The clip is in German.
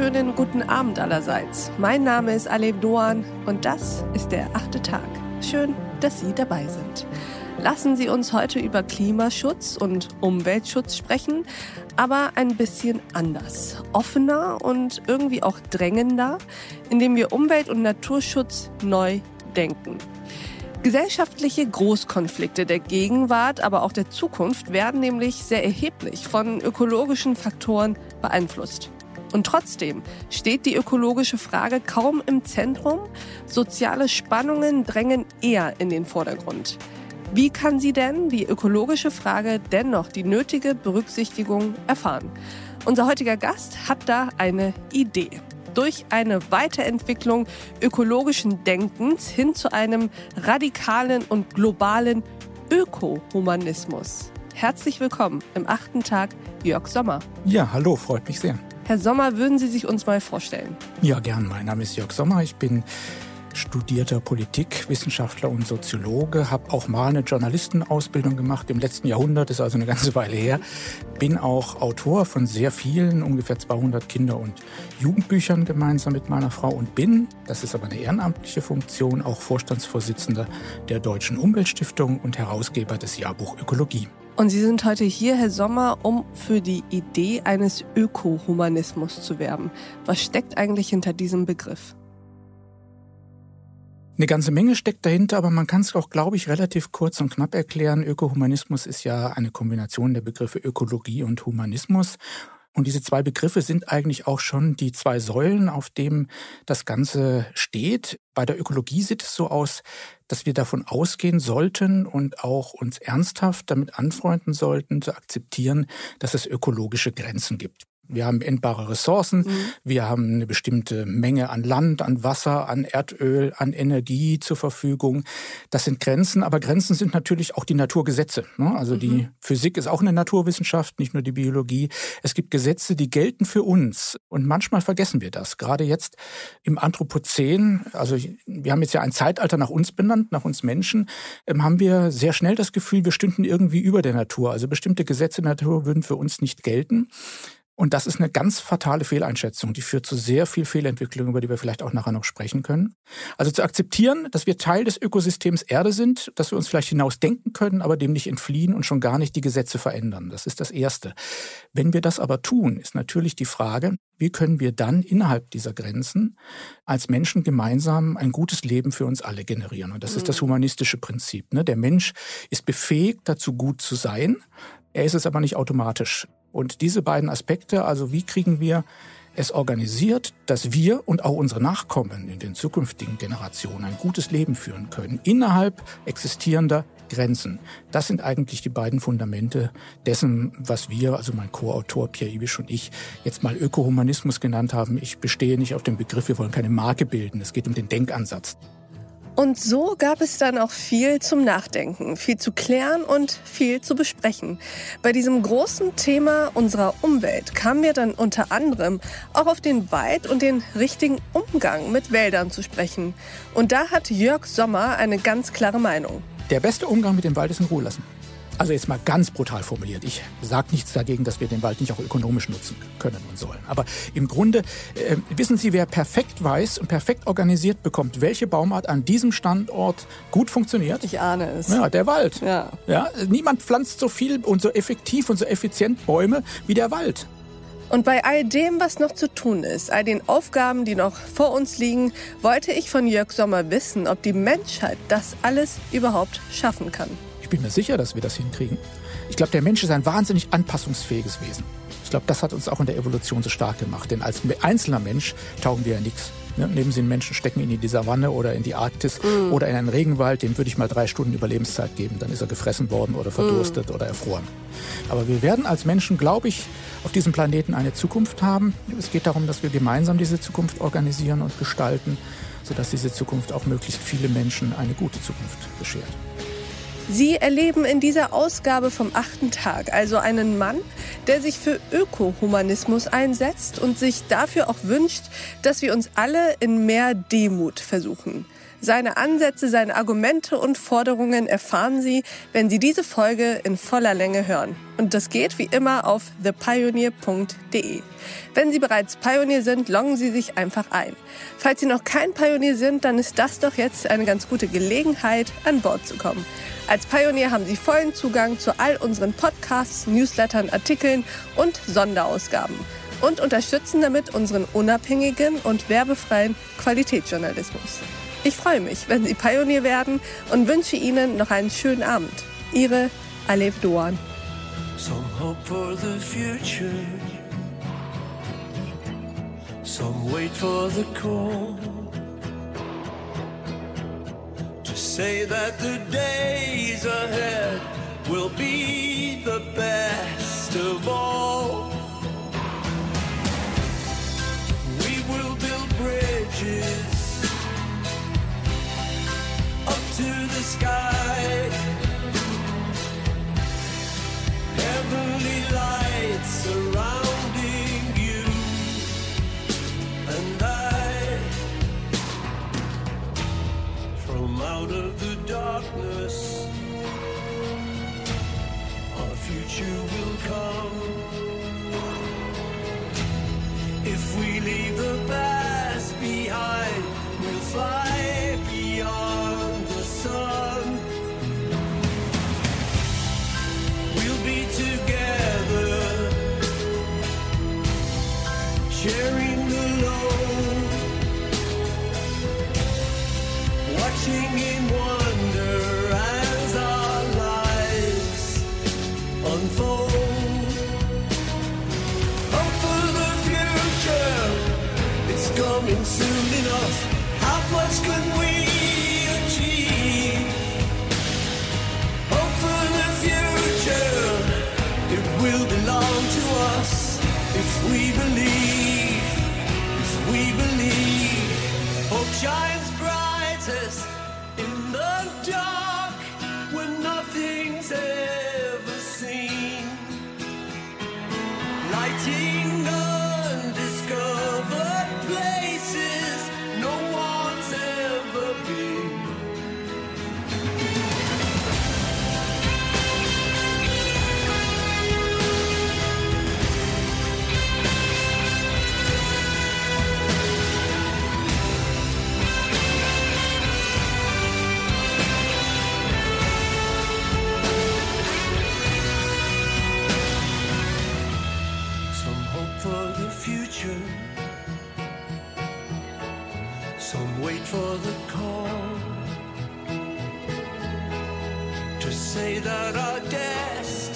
wunderschönen guten Abend allerseits. Mein Name ist Aleb Doan und das ist der achte Tag. Schön, dass Sie dabei sind. Lassen Sie uns heute über Klimaschutz und Umweltschutz sprechen, aber ein bisschen anders, offener und irgendwie auch drängender, indem wir Umwelt- und Naturschutz neu denken. Gesellschaftliche Großkonflikte der Gegenwart, aber auch der Zukunft werden nämlich sehr erheblich von ökologischen Faktoren beeinflusst. Und trotzdem steht die ökologische Frage kaum im Zentrum. Soziale Spannungen drängen eher in den Vordergrund. Wie kann sie denn die ökologische Frage dennoch die nötige Berücksichtigung erfahren? Unser heutiger Gast hat da eine Idee. Durch eine Weiterentwicklung ökologischen Denkens hin zu einem radikalen und globalen Ökohumanismus. Herzlich willkommen im achten Tag, Jörg Sommer. Ja, hallo, freut mich sehr. Herr Sommer, würden Sie sich uns mal vorstellen? Ja, gern. Mein Name ist Jörg Sommer. Ich bin studierter Politikwissenschaftler und Soziologe, habe auch mal eine Journalistenausbildung gemacht im letzten Jahrhundert, ist also eine ganze Weile her. Bin auch Autor von sehr vielen, ungefähr 200 Kinder- und Jugendbüchern gemeinsam mit meiner Frau und bin, das ist aber eine ehrenamtliche Funktion, auch Vorstandsvorsitzender der Deutschen Umweltstiftung und Herausgeber des Jahrbuch Ökologie. Und Sie sind heute hier, Herr Sommer, um für die Idee eines Ökohumanismus zu werben. Was steckt eigentlich hinter diesem Begriff? Eine ganze Menge steckt dahinter, aber man kann es auch, glaube ich, relativ kurz und knapp erklären. Ökohumanismus ist ja eine Kombination der Begriffe Ökologie und Humanismus. Und diese zwei Begriffe sind eigentlich auch schon die zwei Säulen, auf denen das Ganze steht. Bei der Ökologie sieht es so aus, dass wir davon ausgehen sollten und auch uns ernsthaft damit anfreunden sollten, zu akzeptieren, dass es ökologische Grenzen gibt. Wir haben endbare Ressourcen, mhm. wir haben eine bestimmte Menge an Land, an Wasser, an Erdöl, an Energie zur Verfügung. Das sind Grenzen, aber Grenzen sind natürlich auch die Naturgesetze. Ne? Also mhm. die Physik ist auch eine Naturwissenschaft, nicht nur die Biologie. Es gibt Gesetze, die gelten für uns und manchmal vergessen wir das. Gerade jetzt im Anthropozän, also wir haben jetzt ja ein Zeitalter nach uns benannt, nach uns Menschen, ähm, haben wir sehr schnell das Gefühl, wir stünden irgendwie über der Natur. Also bestimmte Gesetze der Natur würden für uns nicht gelten. Und das ist eine ganz fatale Fehleinschätzung, die führt zu sehr viel Fehlentwicklung, über die wir vielleicht auch nachher noch sprechen können. Also zu akzeptieren, dass wir Teil des Ökosystems Erde sind, dass wir uns vielleicht hinaus denken können, aber dem nicht entfliehen und schon gar nicht die Gesetze verändern. Das ist das Erste. Wenn wir das aber tun, ist natürlich die Frage, wie können wir dann innerhalb dieser Grenzen als Menschen gemeinsam ein gutes Leben für uns alle generieren? Und das ist das mhm. humanistische Prinzip. Ne? Der Mensch ist befähigt, dazu gut zu sein. Er ist es aber nicht automatisch. Und diese beiden Aspekte, also wie kriegen wir es organisiert, dass wir und auch unsere Nachkommen in den zukünftigen Generationen ein gutes Leben führen können, innerhalb existierender Grenzen. Das sind eigentlich die beiden Fundamente dessen, was wir, also mein Co-Autor Pierre Ibisch und ich, jetzt mal Ökohumanismus genannt haben. Ich bestehe nicht auf dem Begriff, wir wollen keine Marke bilden. Es geht um den Denkansatz. Und so gab es dann auch viel zum Nachdenken, viel zu klären und viel zu besprechen. Bei diesem großen Thema unserer Umwelt kamen wir dann unter anderem auch auf den Wald und den richtigen Umgang mit Wäldern zu sprechen. Und da hat Jörg Sommer eine ganz klare Meinung. Der beste Umgang mit dem Wald ist in Ruhe lassen. Also jetzt mal ganz brutal formuliert. Ich sage nichts dagegen, dass wir den Wald nicht auch ökonomisch nutzen können und sollen. Aber im Grunde äh, wissen Sie, wer perfekt weiß und perfekt organisiert bekommt, welche Baumart an diesem Standort gut funktioniert? Ich ahne es. Ja, der Wald. Ja. Ja, niemand pflanzt so viel und so effektiv und so effizient Bäume wie der Wald. Und bei all dem, was noch zu tun ist, all den Aufgaben, die noch vor uns liegen, wollte ich von Jörg Sommer wissen, ob die Menschheit das alles überhaupt schaffen kann. Ich bin mir sicher, dass wir das hinkriegen. Ich glaube, der Mensch ist ein wahnsinnig anpassungsfähiges Wesen. Ich glaube, das hat uns auch in der Evolution so stark gemacht. Denn als einzelner Mensch taugen wir ja nichts. Ne? Nehmen Sie einen Menschen, stecken ihn in die Savanne oder in die Arktis mm. oder in einen Regenwald, dem würde ich mal drei Stunden Überlebenszeit geben. Dann ist er gefressen worden oder verdurstet mm. oder erfroren. Aber wir werden als Menschen, glaube ich, auf diesem Planeten eine Zukunft haben. Es geht darum, dass wir gemeinsam diese Zukunft organisieren und gestalten, sodass diese Zukunft auch möglichst viele Menschen eine gute Zukunft beschert. Sie erleben in dieser Ausgabe vom achten Tag also einen Mann, der sich für Ökohumanismus einsetzt und sich dafür auch wünscht, dass wir uns alle in mehr Demut versuchen. Seine Ansätze, seine Argumente und Forderungen erfahren Sie, wenn Sie diese Folge in voller Länge hören. Und das geht wie immer auf thepioneer.de. Wenn Sie bereits Pionier sind, loggen Sie sich einfach ein. Falls Sie noch kein Pionier sind, dann ist das doch jetzt eine ganz gute Gelegenheit, an Bord zu kommen. Als Pionier haben Sie vollen Zugang zu all unseren Podcasts, Newslettern, Artikeln und Sonderausgaben und unterstützen damit unseren unabhängigen und werbefreien Qualitätsjournalismus. Ich freue mich, wenn Sie Pionier werden und wünsche Ihnen noch einen schönen Abend. Ihre Alev Doan. Some hope for the future. Some wait for the call. To say that the days ahead will be the best of all. Texas. Say that our destiny